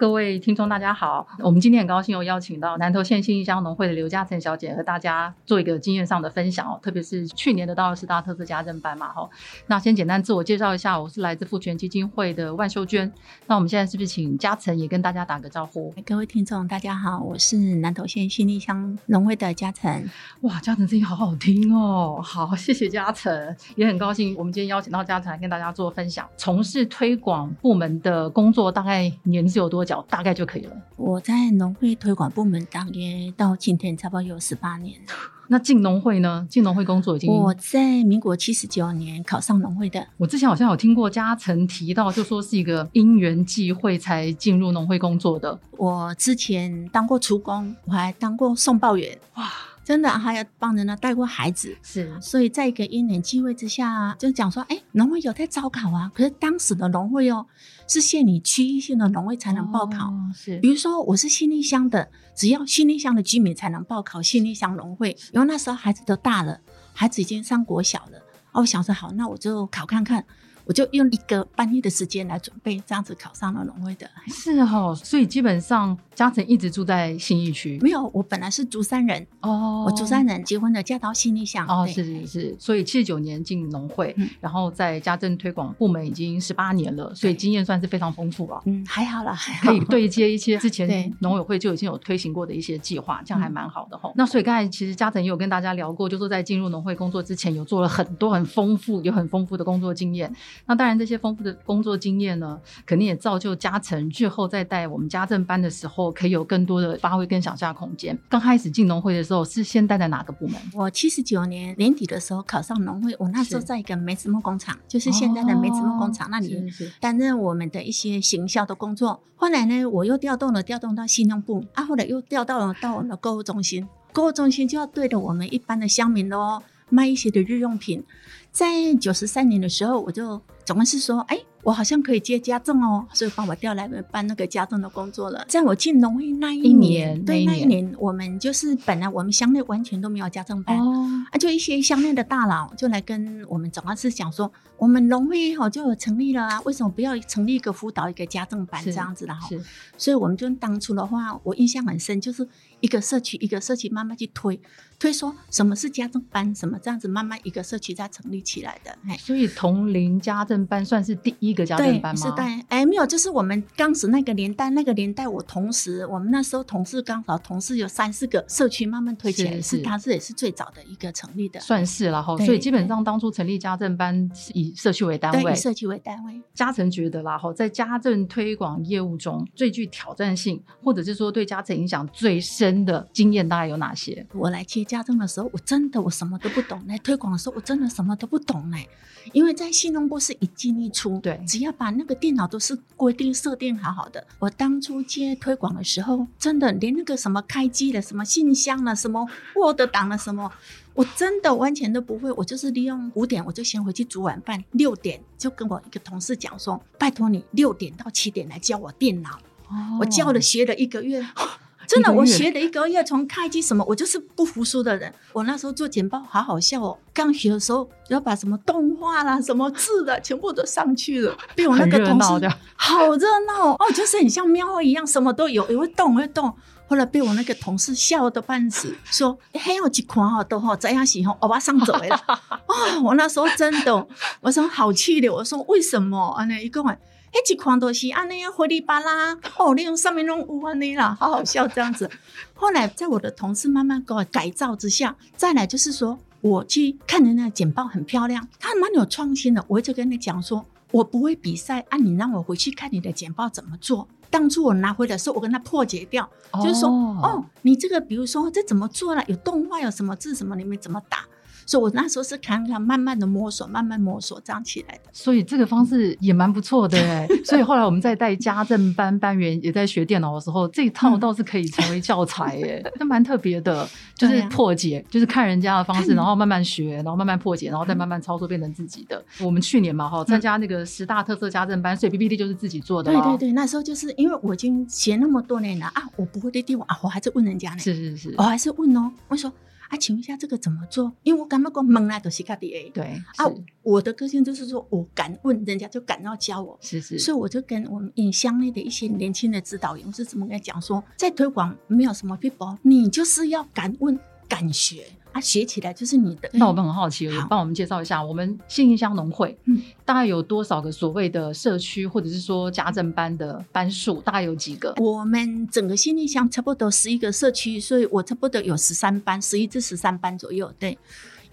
各位听众，大家好！我们今天很高兴又邀请到南投县新义乡农会的刘嘉诚小姐和大家做一个经验上的分享哦。特别是去年的到二十大特色家政班嘛，哈。那先简单自我介绍一下，我是来自富权基金会的万秀娟。那我们现在是不是请嘉诚也跟大家打个招呼？各位听众，大家好，我是南投县新义乡农会的嘉诚。哇，嘉诚声音好好听哦！好，谢谢嘉诚，也很高兴我们今天邀请到嘉诚来跟大家做分享。从事推广部门的工作，大概年资有多久？大概就可以了。我在农会推广部门当约到今天差不多有十八年。那进农会呢？进农会工作已经我在民国七十九年考上农会的。我之前好像有听过嘉诚提到，就说是一个因缘际会才进入农会工作的。我之前当过厨工，我还当过送报员。哇！真的还要帮人呢带过孩子，是，所以在一个因缘机会之下，就讲说，哎，农会有在招考啊。可是当时的农会哦，是限你区域性的农会才能报考，是。比如说我是新立乡的，只要新立乡的居民才能报考新立乡农会。因为那时候孩子都大了，孩子已经上国小了，哦，我想说好，那我就考看看。我就用一个半月的时间来准备，这样子考上了农会的。是哈，所以基本上嘉诚一直住在新义区。没有，我本来是竹山人哦，我竹山人结婚的，嫁到新义乡。哦，是是是，所以七十九年进农会，然后在家政推广部门已经十八年了，所以经验算是非常丰富了。嗯，还好了，还好。可以对接一些之前农委会就已经有推行过的一些计划，这样还蛮好的哈。那所以刚才其实嘉诚也有跟大家聊过，就说在进入农会工作之前，有做了很多很丰富、有很丰富的工作经验。那当然这些丰富的工作经验呢，肯定也造就嘉诚日后在带我们家政班的时候，可以有更多的发挥跟想象空间。刚开始进农会的时候，是先待在哪个部门？我七十九年年底的时候考上农会，我那时候在一个梅子木工厂，就是现在的梅子木工厂那里担任我们的一些行销的工作。后来呢，我又调动了，调动到信用部，啊，后来又调到了到我们的购物中心，购物中心就要对着我们一般的乡民喽，卖一些的日用品。在九十三年的时候，我就总共是说，哎。我好像可以接家政哦，所以帮我调来办那个家政的工作了。在我进农会那一年，对那一年，我们就是本来我们乡内完全都没有家政班，啊，就一些乡内的大佬就来跟我们总干事讲说，我们农会好就有成立了啊，为什么不要成立一个辅导一个家政班这样子的哈？所以我们就当初的话，我印象很深，就是一个社区一个社区慢慢去推推说什么是家政班，什么这样子慢慢一个社区在成立起来的。所以同龄家政班算是第一。一个家政班吗？是对，哎，没有，就是我们当时那个年代，那个年代，我同时，我们那时候同事刚好同事有三四个社区慢慢推起来，是他是也是最早的一个成立的，算是然后。所以基本上当初成立家政班是以社区为单位，以社区为单位。嘉诚觉得啦哈，在家政推广业务中最具挑战性，或者是说对家政影响最深的经验，大概有哪些？我来接家政的时候，我真的我什么都不懂；来推广的时候，我真的什么都不懂嘞，因为在新农部是一进一出，对。只要把那个电脑都是规定设定好好的。我当初接推广的时候，真的连那个什么开机的、什么信箱了、什么 Word 档了、什么，我真的完全都不会。我就是利用五点，我就先回去煮晚饭，六点就跟我一个同事讲说：“拜托你六点到七点来教我电脑。”我教了学了一个月。真的，我学了一个月，从开机什么，我就是不服输的人。我那时候做简报，好好笑哦。刚学的时候，要把什么动画啦、什么字的，全部都上去了。被我那个同事，好热闹哦，就是很像喵一样，什么都有，也会动，会动。后来被我那个同事笑的半死，说：“还有几款哈都好这样喜欢，我把上走了。”啊，我那时候真的，我说好气的，我说为什么啊？那一个晚。迄几款都是安尼啊，灰里巴拉哦，你用上面弄乌安尼啦，好好笑这样子。后来在我的同事慢慢给我改造之下，再来就是说，我去看人家简报很漂亮，他蛮有创新的。我就跟你讲说，我不会比赛，啊，你让我回去看你的简报怎么做。当初我拿回来的时候，我跟他破解掉，就是说，哦，你这个比如说这怎么做了？有动画，有什么字什么，你们怎么打？所以我那时候是看看慢慢的摸索，慢慢摸索这样起来的。所以这个方式也蛮不错的哎。所以后来我们在带家政班班员也在学电脑的时候，这一套倒是可以成为教材哎，那蛮特别的，就是破解，就是看人家的方式，然后慢慢学，然后慢慢破解，然后再慢慢操作变成自己的。我们去年嘛哈，参加那个十大特色家政班，所以 PPT 就是自己做的。对对对，那时候就是因为我已经学那么多年了啊，我不会的地方啊，我还是问人家呢。是是是，我还是问哦，我说。啊，请问一下这个怎么做？因为我感觉讲蒙来都是卡的诶。对啊，我的个性就是说我敢问人家就敢要教我，是是，所以我就跟我们影像内的一些年轻的指导员我是怎么跟他讲说，在推广没有什么 people，你就是要敢问敢学。啊，学起来就是你的。那我们很好奇，帮我们介绍一下，我们信义乡农会，嗯，大概有多少个所谓的社区，或者是说家政班的班数，大概有几个？我们整个信义乡差不多十一个社区，所以我差不多有十三班，十一至十三班左右。对，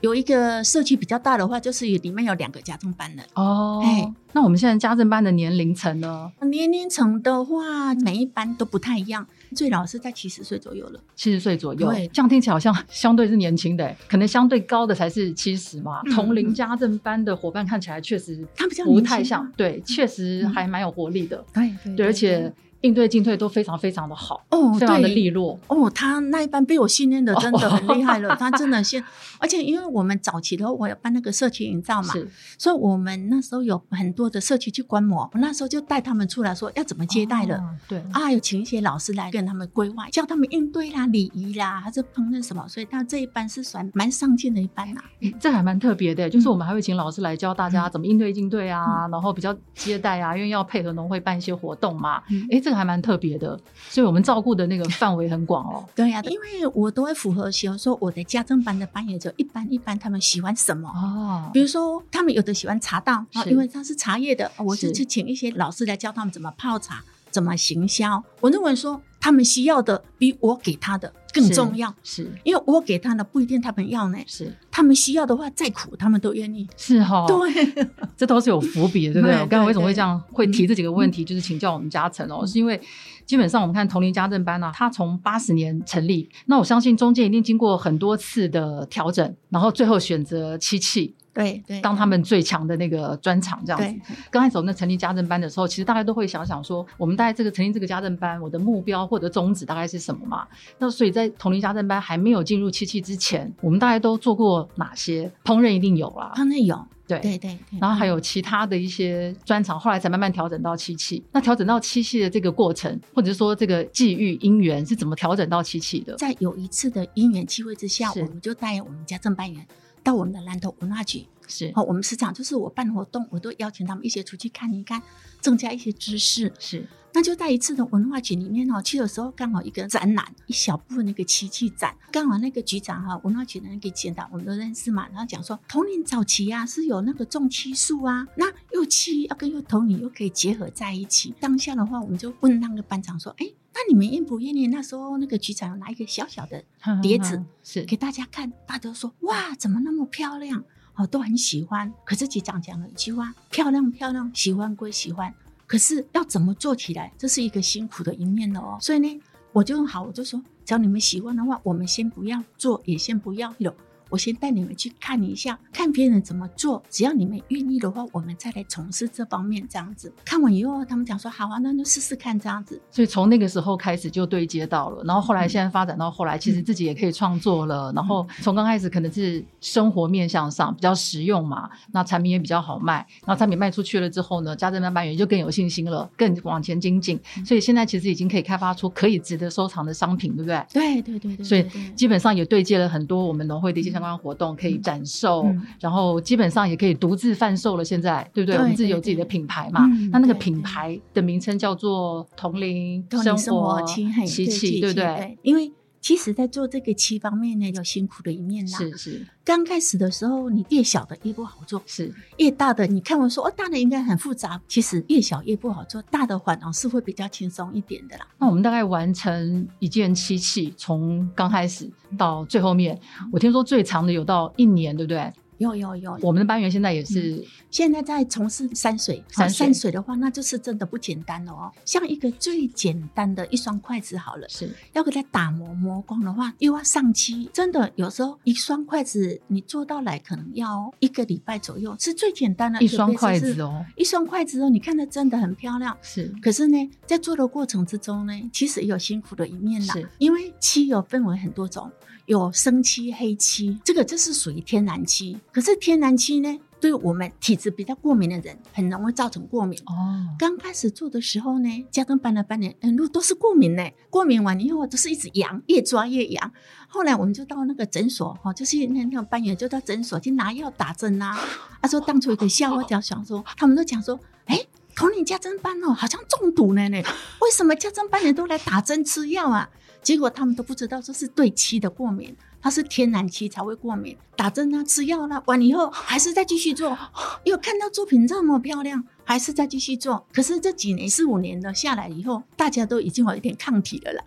有一个社区比较大的话，就是里面有两个家政班的。哦，哎，那我们现在家政班的年龄层呢？年龄层的话，每一班都不太一样。最老是在七十岁左右了，七十岁左右，对。这样听起来好像 相对是年轻的，可能相对高的才是七十嘛。同龄家政班的伙伴看起来确实他比较不太像，对，确实还蛮有活力的，对对，而且。应对进退都非常非常的好哦，非常的利落哦。他那一班被我训练的真的很厉害了，他真的先，而且因为我们早期的时候我要办那个社区营造嘛，所以我们那时候有很多的社区去观摩，我那时候就带他们出来说要怎么接待的，对啊，有请一些老师来跟他们规划，教他们应对啦、礼仪啦，还是烹饪什么，所以他这一班是算蛮上进的一班呐。这还蛮特别的，就是我们还会请老师来教大家怎么应对进退啊，然后比较接待啊，因为要配合农会办一些活动嘛。哎，这个还蛮特别的。所以，我们照顾的那个范围很广哦。对呀，因为我都会符合，喜欢说我的家政班的班员就一般一般，他们喜欢什么哦？比如说，他们有的喜欢茶道啊，因为他是茶叶的，我就去请一些老师来教他们怎么泡茶，怎么行销。我认为说，他们需要的比我给他的更重要，是因为我给他的不一定他们要呢。是他们需要的话，再苦他们都愿意。是哈，对，这都是有伏笔的，对不对？我刚刚为什么会这样会提这几个问题，就是请教我们嘉诚哦，是因为。基本上我们看同龄家政班呢，它从八十年成立，那我相信中间一定经过很多次的调整，然后最后选择七器，对对，当他们最强的那个专场这样子。刚开始我们成立家政班的时候，其实大家都会想想说，我们大概这个成立这个家政班，我的目标或者宗旨大概是什么嘛？那所以在同龄家政班还没有进入七器之前，我们大概都做过哪些烹饪？一定有啦，烹饪有。对对对，然后还有其他的一些专场，后来才慢慢调整到七器。那调整到七器的这个过程，或者说这个际遇因缘是怎么调整到七器的？在有一次的因缘机会之下，我们就带我们家正班员到我们的南投文化局。是，哦，我们时常就是我办活动，我都邀请他们一起出去看一看，增加一些知识。是。那就在一次的文化局里面哦，去的时候刚好一个展览，一小部分那个漆器展，刚好那个局长哈，文化局的那个局长我们都认识嘛，然后讲说，童年早期啊是有那个种漆树啊，那幼漆要跟幼童年又可以结合在一起。当下的话，我们就问那个班长说，哎，那你们愿不愿意？那时候那个局长拿一个小小的碟子 是给大家看，大家都说哇，怎么那么漂亮哦，都很喜欢。可是局长讲了一句话，漂亮漂亮，喜欢归喜欢。可是要怎么做起来，这是一个辛苦的一面了哦。所以呢，我就好，我就说，只要你们喜欢的话，我们先不要做，也先不要有。我先带你们去看一下，看别人怎么做。只要你们愿意的话，我们再来从事这方面这样子。看完以后，他们讲说好啊，那就试试看这样子。所以从那个时候开始就对接到了，然后后来现在发展到后来，其实自己也可以创作了。然后从刚开始可能是生活面向上比较实用嘛，那产品也比较好卖。然后产品卖出去了之后呢，家政班班员就更有信心了，更往前精进。所以现在其实已经可以开发出可以值得收藏的商品，对不对？对对对对。所以基本上也对接了很多我们农会的一些相关活动，可以。展售，然后基本上也可以独自贩售了。现在，对不对？我们自己有自己的品牌嘛？那那个品牌的名称叫做“同龄生活琪琪”，对不对？因为。其实，在做这个漆方面呢，有辛苦的一面啦。是是，刚开始的时候，你越小的越不好做，是越大的，你看我说哦，大的应该很复杂，其实越小越不好做，大的反而是会比较轻松一点的啦。那我们大概完成一件漆器，从刚开始到最后面，我听说最长的有到一年，对不对？有有有，我们的班员现在也是现在在从事山水，山水山水的话，那就是真的不简单了哦。像一个最简单的一双筷子好了，是要给它打磨磨光的话，又要上漆，真的有时候一双筷子你做到来可能要一个礼拜左右，是最简单的一双筷子哦，一双筷子哦，你看它真的很漂亮。是可是呢，在做的过程之中呢，其实也有辛苦的一面啦是。因为漆有分为很多种，有生漆、黑漆，这个就是属于天然漆。可是天然漆呢，对我们体质比较过敏的人，很容易造成过敏。哦，刚开始做的时候呢，家中搬了半年，嗯，路都是过敏呢。过敏完以后都是一直痒，越抓越痒。后来我们就到那个诊所，哈，就是那那个班员就到诊所去拿药打针啊。他说当初有个笑话，讲想说，他们都讲说，哎，同龄家政班哦，好像中毒了呢。为什么家政班人都来打针吃药啊？结果他们都不知道这是对漆的过敏，它是天然漆才会过敏。打针啊，吃药啦、完以后还是再继续做，又看到作品这么漂亮，还是再继续做。可是这几年四五年的下来以后，大家都已经有一点抗体了啦，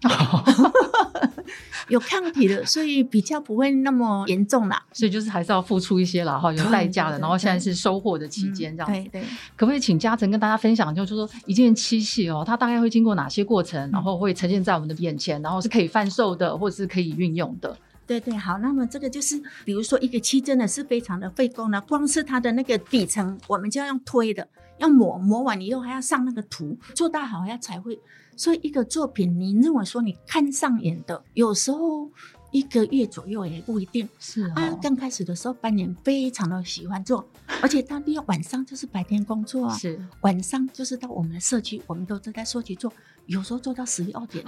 有抗体的，所以比较不会那么严重啦。所以就是还是要付出一些了哈，有代价的。然后现在是收获的期间，这样子。对对。可不可以请嘉诚跟大家分享，就是说一件漆器哦，它大概会经过哪些过程，然后会呈现在我们的眼前，然后是可以贩售的，或者是可以运用的。对对，好，那么这个就是，比如说一个漆真的是非常的费工了，光是它的那个底层，我们就要用推的，要抹，抹完以后还要上那个涂，做到好要才会。所以一个作品，你认为说你看上眼的，有时候一个月左右也不一定。是啊，刚开始的时候，班年非常的喜欢做，而且他利用晚上就是白天工作啊，是晚上就是到我们的社区，我们都是在社区做，有时候做到十一二点。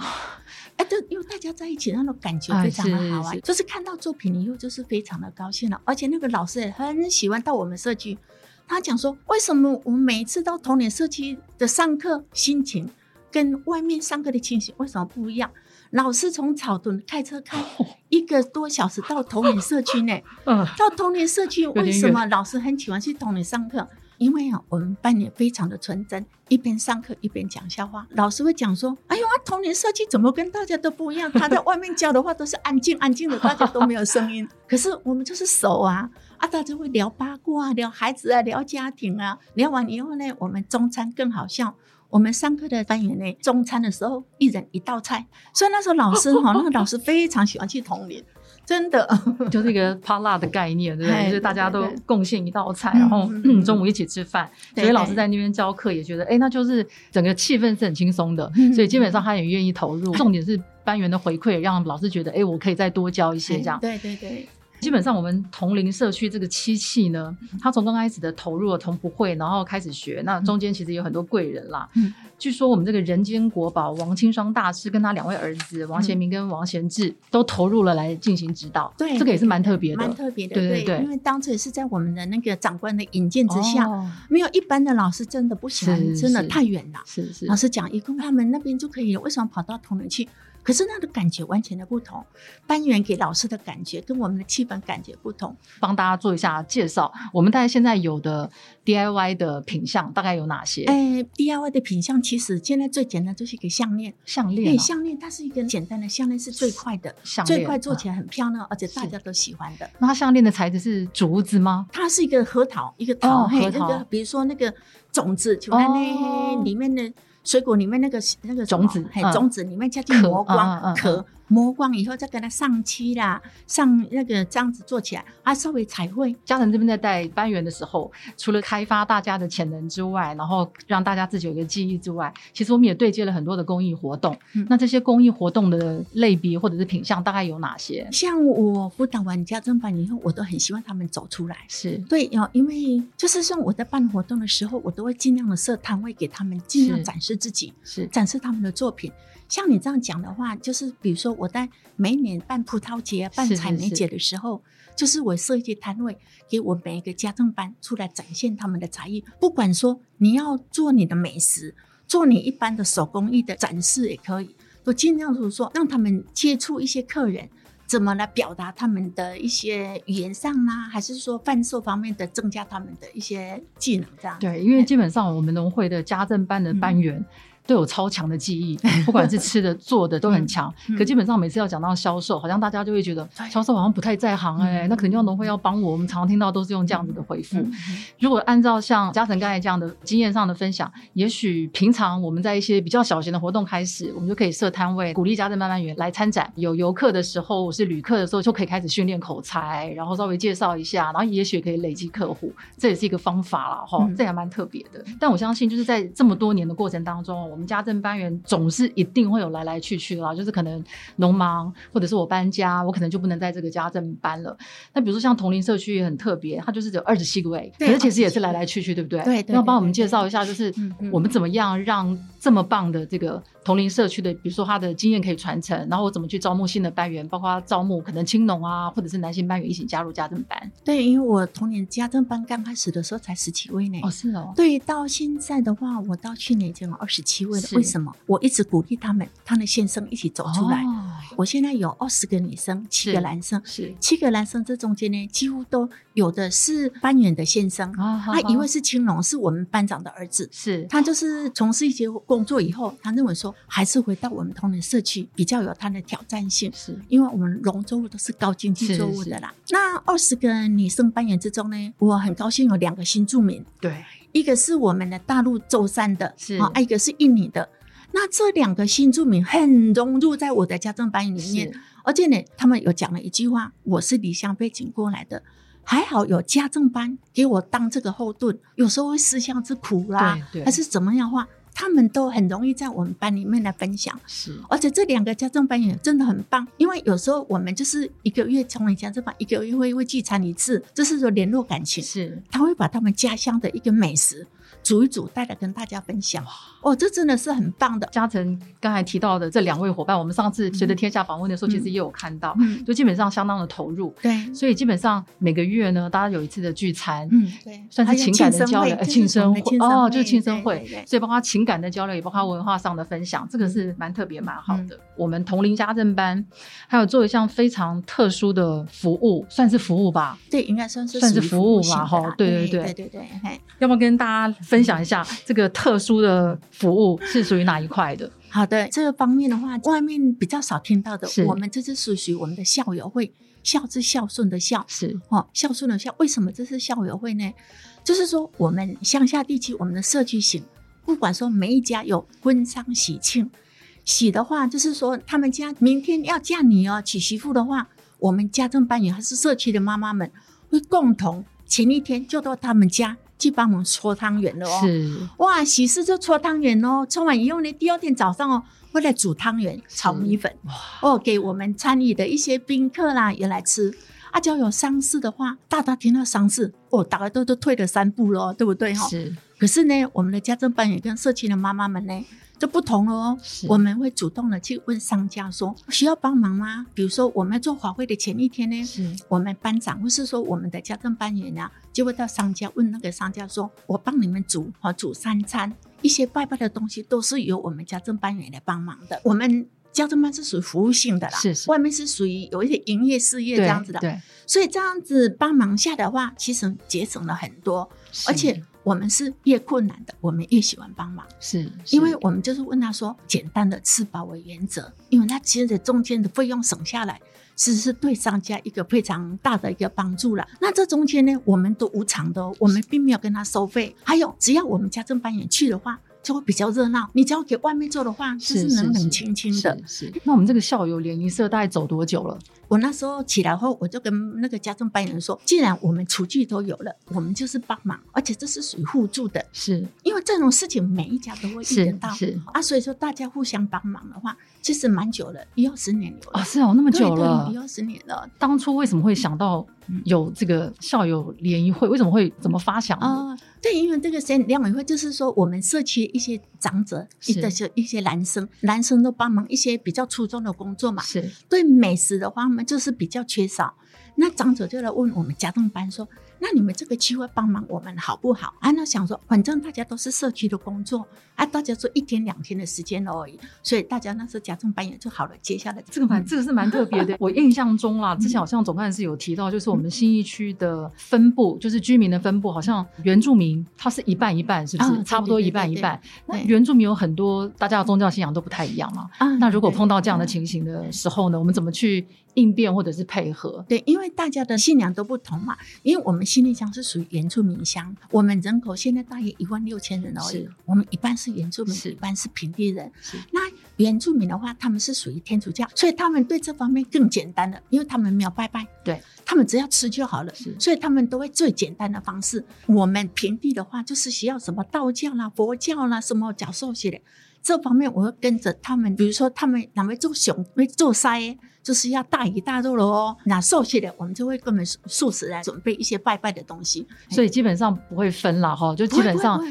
哎，对，因为大家在一起那种感觉非常的好啊，就是看到作品以后就是非常的高兴了，而且那个老师也很喜欢到我们社区。他讲说，为什么我们每一次到童年社区的上课心情跟外面上课的情形为什么不一样？老师从草屯开车开 一个多小时到童年社区呢，嗯，到童年社区，点为什么老师很喜欢去童年上课？因为啊，我们班也非常的纯真，一边上课一边讲笑话。老师会讲说：“哎呦啊，童年社区怎么跟大家都不一样？他在外面教的话都是安静安静的，大家都没有声音。可是我们就是熟啊，啊，大家会聊八卦啊，聊孩子啊，聊家庭啊。聊完以后呢，我们中餐更好笑。我们上课的班员呢，中餐的时候一人一道菜，所以那时候老师 哈，那个老师非常喜欢去童年，真的。就是一个趴辣的概念，对不对？哎就是大家都贡献一道菜，嗯然后中午一起吃饭，所以老师在那边教课也觉得，哎，那就是整个气氛是很轻松的，嗯所以基本上他也愿意投入。重点是班员的回馈，让老师觉得，哎，我可以再多教一些这样。对对对，基本上我们同龄社区这个漆器呢，他从刚开始的投入了从不会，然后开始学，那中间其实有很多贵人啦。嗯。据说我们这个人间国宝王清霜大师跟他两位儿子王贤明跟王贤志都投入了来进行指导，对，这个也是蛮特别的，蛮特别的，对对对因为当初也是在我们的那个长官的引荐之下，哦。没有一般的老师真的不喜欢，是真的太远了。是是。老师讲，一共他们那边就可以了，为什么跑到同仁去？可是那个感觉完全的不同，班员给老师的感觉跟我们的气氛感觉不同。帮大家做一下介绍。我们大概现在有的 DIY 的品相大概有哪些？哎，DIY 的品相其实现在最简单就是一个项链，哎，项链、啊，项链它是一个简单的项链，是最快的，项链最快做起来。很漂亮，而且大家都喜欢的。那它项链的材质是竹子吗？它是一个核桃，一个桃，核桃那个比如说那个种子，就在那哦里面的水果里面那个那个种子嗯。种子里面加进壳磨光壳，磨光以后再给它上漆啦，上那个这样子做起来，啊，稍微彩绘。嘉诚这边在带班员的时候，除了开发大家的潜能之外，然后让大家自己有一个记忆之外，其实我们也对接了很多的公益活动。嗯那这些公益活动的类别或者是品相大概有哪些？像我辅导完家政班以后，我都很希望他们走出来。是对，哦，因为就是像我在办活动的时候，我都会尽量的设摊位给他们，尽量展示自己。是展示他们的作品。像你这样讲的话，就是比如说我在每一年办葡萄节、办是是采梅节的时候，就是我设一些摊位，给我每一个家政班出来展现他们的才艺。不管说你要做你的美食，做你一般的手工艺的展示也可以，都尽量就是说让他们接触一些客人。怎么来表达他们的一些语言上呢？还是说贩售方面的增加他们的一些技能？这样对，因为基本上我们农会的家政班的班员。都有超强的记忆，不管是吃的、做的都很强。嗯可基本上每次要讲到销售，好像大家就会觉得对销售好像不太在行哎、嗯那肯定要农会要帮我。我们常常听到都是用这样子的回复。嗯如果按照像嘉诚刚才这样的经验上的分享，也许平常我们在一些比较小型的活动开始，我们就可以设摊位，鼓励家政慢慢员来参展。有游客的时候，是旅客的时候，就可以开始训练口才，然后稍微介绍一下，然后也许可以累积客户，这也是一个方法啦。哈、嗯这也蛮特别的。但我相信，就是在这么多年的过程当中，我们家政班员总是一定会有来来去去啦，就是可能农忙，或者是我搬家，我可能就不能在这个家政班了。那比如说像同龄社区也很特别，它就是只有二十七个位，可是其实也是来来去去，对不对？对对要帮我们介绍一下，就是我们怎么样让这么棒的这个同龄社区的，比如说他的经验可以传承，然后我怎么去招募新的班员，包括招募可能青农啊，或者是男性班员一起加入家政班。对，因为我童年家政班刚开始的时候才十几位呢。哦，是哦，对，到现在的话，我到去年已经有二十七位了。是为什么？我一直鼓励他们，他的先生一起走出来。哦我现在有二十个女生，七是个男生。是七个男生这中间呢，几乎都有的是班员的先生，啊，他一位是青龙，是我们班长的儿子。是他就是从事一些工作以后，他认为说还是回到我们同仁社区比较有它的挑战性，是。因为我们农作物都是高经济作物的啦。那二十个女生班员之中呢，我很高兴有两个新住民，对，一个是我们的大陆舟山的，是。啊，一个是印尼的。那这两个新住民很融入在我的家政班里面，而且呢，他们有讲了一句话：“我是离乡背景过来的，还好有家政班给我当这个后盾，有时候会思乡之苦啦，还是怎么样的话，他们都很容易在我们班里面来分享。是而且这两个家政班也真的很棒，因为有时候我们就是一个月从以前这班一个月会会聚餐一次，这是说联络感情。是他会把他们家乡的一个美食煮一煮，带来跟大家分享。哦，这真的是很棒的。嘉诚刚才提到的这两位伙伴，我们上次随着天下访问的时候，其实也有看到，嗯，就基本上相当的投入。对，所以基本上每个月呢，大家有一次的聚餐，嗯，对，算是情感的交流，呃庆生会哦，就是庆生会所以包括情感的交流，也包括文化上的分享，这个是蛮特别、蛮好的。我们同龄家政班还有做一项非常特殊的服务，算是服务吧？对，应该算是算是服务吧哈对对对对对对要不要跟大家分享一下这个特殊的服务是属于哪一块的？好的，这个方面的话，外面比较少听到的，我们这是属于我们的校友会，孝是孝顺的孝，是哦，孝顺的孝。为什么这是校友会呢？就是说，我们乡下地区，我们的社区型，不管说每一家有婚丧喜庆，喜的话就是说他们家明天要嫁你哦娶媳妇的话，我们家政班员还是社区的妈妈们会共同前一天就到他们家去帮忙搓汤圆了哦。是哇，喜事就搓汤圆哦，搓完以后呢，第二天早上哦，会来煮汤圆、炒米粉，哦，给我们参与的一些宾客啦也来吃。啊，只要有丧事的话，大家听到丧事，哦，大家都都退了三步了哦，对不对哈、是可是呢，我们的家政班也跟社区的妈妈们呢就不同了哦。我们会主动的去问商家说需要帮忙吗？比如说我们做法会的前一天呢，是我们班长或是说我们的家政班员啊，就会到商家问那个商家说：“我帮你们煮好煮三餐，一些拜拜的东西都是由我们家政班员来帮忙的。我们家政班是属于服务性的啦，是是外面是属于有一些营业事业这样子的，对，所以这样子帮忙下的话，其实节省了很多，而且我们是越困难的，我们越喜欢帮忙。”是因为我们就是问他说，简单的吃饱为原则，因为他其实中间的费用省下来，其实是对商家一个非常大的一个帮助了。那这中间呢，我们都无偿的、哦，我们并没有跟他收费。还有，只要我们家政班员去的话，就会比较热闹。你只要给外面做的话，就是冷冷清清的。是是。那我们这个校友联谊社大概走多久了？我那时候起来后，我就跟那个家政班人说，既然我们厨具都有了，我们就是帮忙，而且这是属于互助的，是因为这种事情每一家都会遇到。是啊，所以说大家互相帮忙的话，其实蛮久了，一二十年有了。哦，是哦，那么久了一。二十年了当初为什么会想到有这个校友联谊会？为什么会怎么发想的？啊、对，因为这个县联谊会就是说，我们社区一些长者，一的是一些男生，男生都帮忙一些比较初中的工作嘛。是对美食的话，他们就是比较缺少。那长者就来问我们家政班说：“那你们这个机会帮忙我们好不好？啊，那想说，反正大家都是社区的工作，啊，大家做一天两天的时间而已，所以大家那时候家政班也就好了。接下来这个蛮这个是蛮特别的。我印象中啦，之前好像总干事有提到，就是我们新一区的分布，就是居民的分布，好像原住民他是一半一半，是不是？啊差不多一半一半。那原住民有很多，大家的宗教信仰都不太一样嘛。啊那如果碰到这样的情形的时候呢，我们怎么去应变或者是配合？对，因为大家的信仰都不同嘛。因为我们新力乡是属于原住民乡，我们人口现在大约一万六千人而已是。我们一半是原住民，一半是平地人是。那原住民的话，他们是属于天主教，所以他们对这方面更简单了，因为他们没有拜拜，对他们只要吃就好了是，所以他们都会最简单的方式。我们平地的话，就是需要什么道教啦、佛教啦、什么教授些的。这方面我会跟着他们，比如说他们哪位做熊、会做筛，就是要大鱼大肉了哦。那受些的，我们就会跟我们素食来准备一些拜拜的东西。所以基本上不会分了，哈，就基本上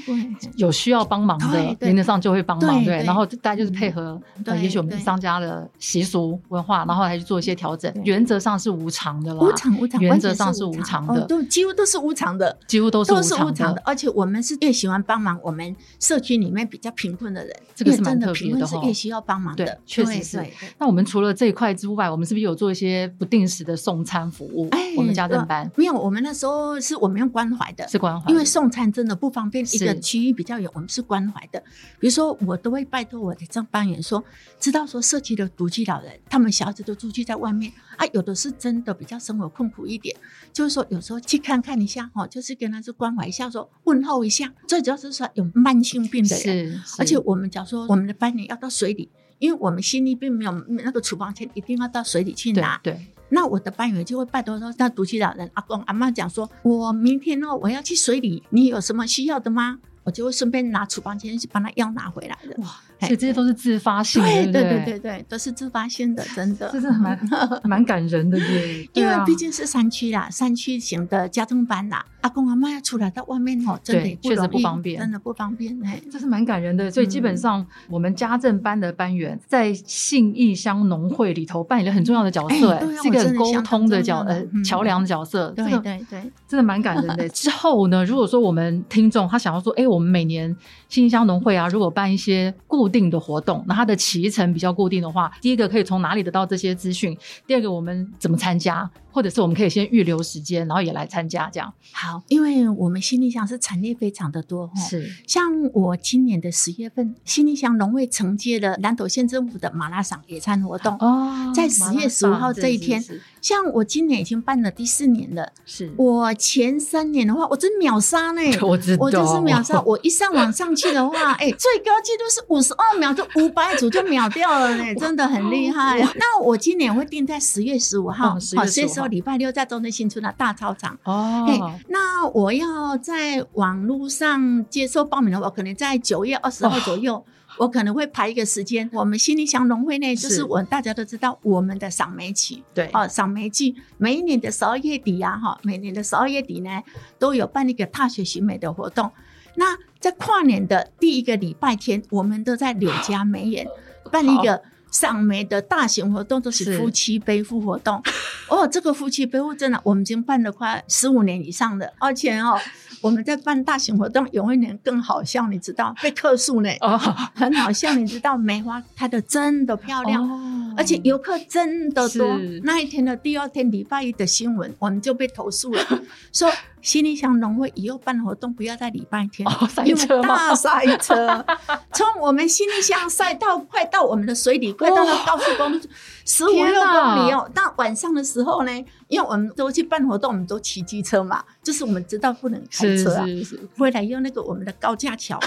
有需要帮忙的原则上就会帮忙，对。然后大家就是配合，呃也许我们商家的习俗文化，然后来去做一些调整。原则上是无偿的啦，无偿无偿，原则上是无偿。的，哦都几乎都是无偿的。几乎都是都是无偿的，而且我们是越喜欢帮忙我们社区里面比较贫困的人，这个是真蛮特别的贫困是哈。越需要帮忙的。对，确实是。那我们除了这一块之外，我们是不是有做一些不定时的送餐服务？哎我们家政班没有，我们那时候是我们用关怀的，是关怀，因为送餐真的不方便，一个区域比较远，我们是关怀的。比如说，我都会拜托我的正班员说，知道说社区的独居老人，他们小孩子都住居在外面啊，有的是真的比较生活困苦一点，就是说有时候去看看一下哈，就是跟他是关怀一下，说问候一下。最主要是说有慢性病的人，而且我们假如说我们的班员要到水里。因为我们心里并没有那个处方签，一定要到水里去拿。对那我的班员就会拜托说，那独居老人阿公阿妈讲说，我明天哦我要去水里，你有什么需要的吗？我就会顺便拿处方签去帮他药拿回来的。哇，所以这些都是自发性的，对对对？不对对对，都是自发性的，真的。这是蛮 蛮感人的耶，因为毕竟是山区啦，山区型的家政班啦，阿公阿妈要出来到外面哦，真的确实不方便。真的不方便。哎，这是蛮感人的，所以基嗯本上我们家政班的班员在信义乡农会里头扮演了很重要的角色，哎是一个沟通的角呃桥梁的角色，这对个对对，真的蛮感人的。之后呢，如果说我们听众他想要说，哎，我们每年信义乡农会啊，如果办一些固定的活动，那它的期程比较固定的话，第一个可以从哪里得到这些资讯？第二个我们怎么参加？或者是我们可以先预留时间，然后也来参加，这样好，因为我们新力乡是产业非常的多哦，是像我今年的十月份，新力乡农会承接了南投县政府的马拉松野餐活动。哦在10月十五号这一天是像我今年已经办了第四年了，是。我前三年的话，我真秒杀呢。我知道，我就是秒杀，我一上网上去的话，哎、最高纪录是五十二秒，就五百组就秒掉了呢，真的很厉害。那我今年会定在十月十五号，哦10月15好，所以说礼拜六在中正新村的大操场。哦。嘿，那我要在网络上接受报名的话，可能在九月二十号左右，我可能会排一个时间。我们新力祥农会呢，就是是我大家都知道我们的赏梅期，对哦，赏梅季每一年的十二月底呀，哈，每年的十二月底呢，都有办一个踏雪寻梅的活动。那在跨年的第一个礼拜天，我们都在柳家梅园办一个赏梅的大型活动，都是是。夫妻背负活动。哦，这个夫妻背负真的，我们已经办了快十五年以上了，而且哦，我们在办大型活动有一年更好笑，你知道被客诉呢，哦，很好笑，你知道梅花开的真的漂亮。哦。而且游客真的多，那一天的第二天礼拜一的新闻，我们就被投诉了，说新力乡农会以后办活动不要在礼拜天，哦塞因为车吗大塞车，从我们新力乡塞到快到我们的水里，快到那高速公路十五六公里哦。那晚上的时候呢，因为我们都去办活动，我们都骑机车嘛，就是我们知道不能开是车啊，是是，回来用那个我们的高架桥，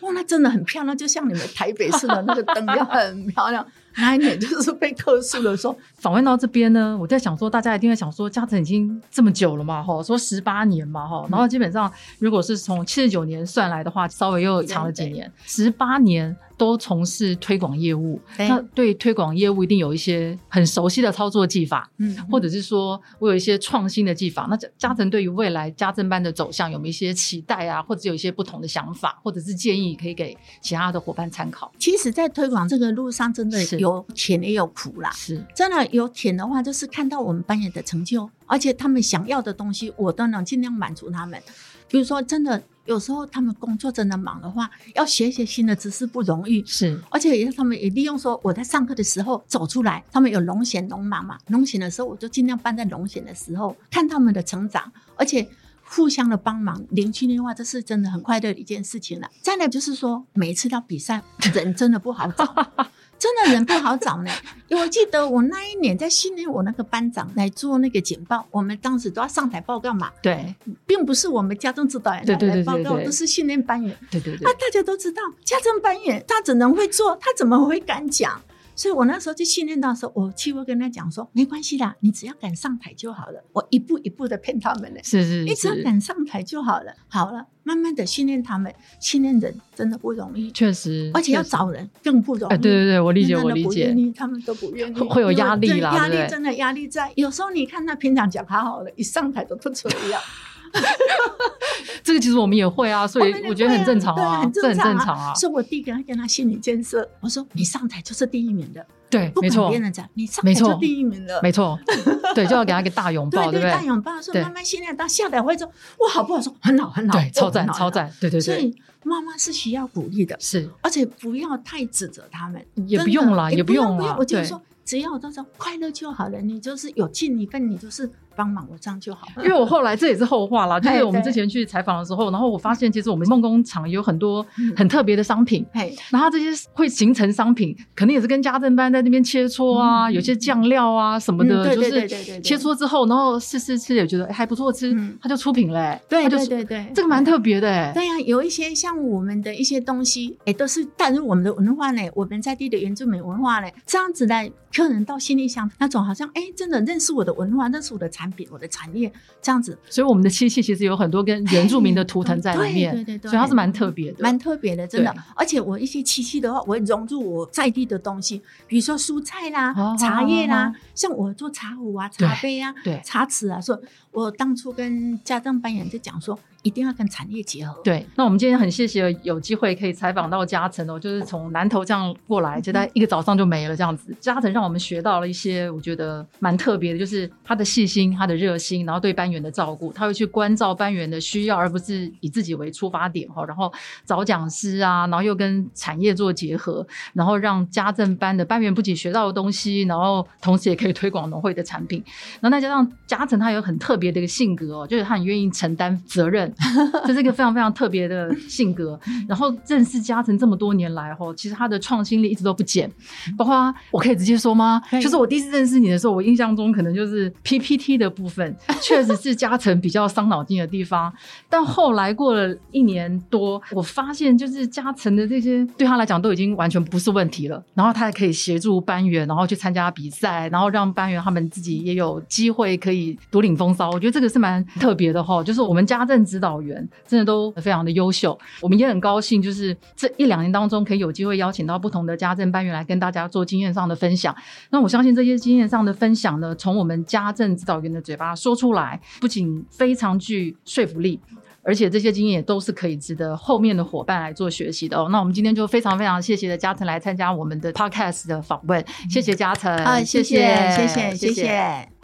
哇，那真的很漂亮，就像你们台北市的那个灯一样，很漂亮。那一年就是被客诉的说，访问到这边呢，我在想说，大家一定会想说，嘉诚已经这么久了嘛，哈，说十八年嘛，哈，然后基本上如果是从七十九年算来的话，稍微又长了几年，十八年都从事推广业务，那对推广业务一定有一些很熟悉的操作技法，嗯，或者是说我有一些创新的技法。那嘉嘉诚对于未来家政班的走向有没有一些期待啊，或者有一些不同的想法，或者是建议可以给其他的伙伴参考？其实，在推广这个路上，真的是有甜也有苦啦。是真的有舔的话，就是看到我们班员的成就，而且他们想要的东西，我都能尽量满足他们。比如说，真的有时候他们工作真的忙的话，要学一些新的知识不容易。是而且也他们也利用说我在上课的时候走出来，他们有龙闲龙忙嘛，龙闲的时候我就尽量办在龙闲的时候看他们的成长，而且互相的帮忙，邻居的话，这是真的很快乐的一件事情了。再来就是说，每一次到比赛，人真的不好找。真的人不好找呢，因为我记得我那一年在训练我那个班长来做那个简报，我们当时都要上台报告嘛，对。并不是我们家政指导员对对对来报告，都是训练班员。对对对。那，大家都知道，家政班员他只能会做，他怎么会敢讲？所以我那时候就训练到的时候，我去会跟他讲说，没关系啦，你只要敢上台就好了。我一步一步的骗他们呢，是是你只要，敢上台就好了。好了，慢慢的训练他们，训练人真的不容易，确实，而且要找人更不容易。哎，对对对，我理解我理解他们都不愿意，会 会有压力因为啦对不对这压力真的压力在。有时候你看他平常讲好好的，一上台都不怎么样。这个其实我们也会啊，所以我觉得很正常啊很这很正正常啊，所以我第一个要跟他心理建设，我说你上台就是第一名的，对，不管没错别，人讲，你上台就第一名了。没错，对，就要给他一个大拥抱，对不对大？拥抱，说对慢慢训练到下台会之后，哇，好不好？说很好，很好，对，超赞，超。赞，对对对，所以妈妈是需要鼓励的，是而且不要太指责他们，也不用啦，也不用啦，对。我就是说，只要到时候快乐就好了，你就是有尽一份，你就是帮忙我这样就好了。因为我后来这也是后话啦，就是我们之前去采访的时候，然后我发现其实我们梦工厂有很多嗯。很特别的商品，嘿，然后这些会形成商品，肯定也是跟家政班在那边切磋啊，嗯有些酱料啊什么的，就是切磋之后，然后试试吃也觉得哎还不错吃嗯，它就出品了，哎对对对对，这个蛮特别的，哎，对呀、有一些像我们的一些东西，哎，都是带入我们的文化呢，我们在地的原住民文化呢，这样子呢，客人到心里想那种好像哎，真的认识我的文化，认识我的产品，我的产业，这样子所以我们的漆器其实有很多跟原住民的图腾在里 面，对对对。对所以它是蛮特别的，蛮特别的，真的。而且我一些漆器的话，我会融入我在地的东西，比如说蔬菜啦、哦茶叶啦，哦像我做茶壶啊、茶杯啊、对。茶匙啊，所以我当初跟家政班员就讲说，一定要跟产业结合。对，那我们今天很谢谢有机会可以采访到嘉诚哦，就是从南投这样过来，就在一个早上就没了这样子。嘉诚让我们学到了一些我觉得蛮特别的，就是他的细心、他的热心，然后对班员的照顾，他会去关照班员的需要，而不是以自己为出发点哈。然后找讲师啊，然后又跟产业做结合，然后让家政班的班员不仅学到的东西，然后同时也可以推广农会的产品。然后再加上嘉诚他有很特别的一个性格哦，就是他很愿意承担责任，这是一个非常非常特别的性格。然后认识嘉诚这么多年来吼，其实他的创新力一直都不减，包括我可以直接说吗？就是我第一次认识你的时候，我印象中可能就是 PPT 的部分，确实是嘉诚比较伤脑筋的地方。但后来过了一年多，我发现就是嘉诚的这些对他来讲都已经完全不是问题了。然后他还可以协助班员，然后去参加比赛，然后让班员他们自己也有机会可以独领风骚。我觉得这个是蛮特别的哈，就是我们家政指导员真的都非常的优秀，我们也很高兴，就是这一两年当中可以有机会邀请到不同的家政班员来跟大家做经验上的分享。那我相信这些经验上的分享呢，从我们家政指导员的嘴巴说出来，不仅非常具说服力。而且这些经验也都是可以值得后面的伙伴来做学习的哦。那我们今天就非常非常谢谢的嘉诚来参加我们的 podcast 的访问，谢谢嘉诚，啊，谢谢谢谢谢谢。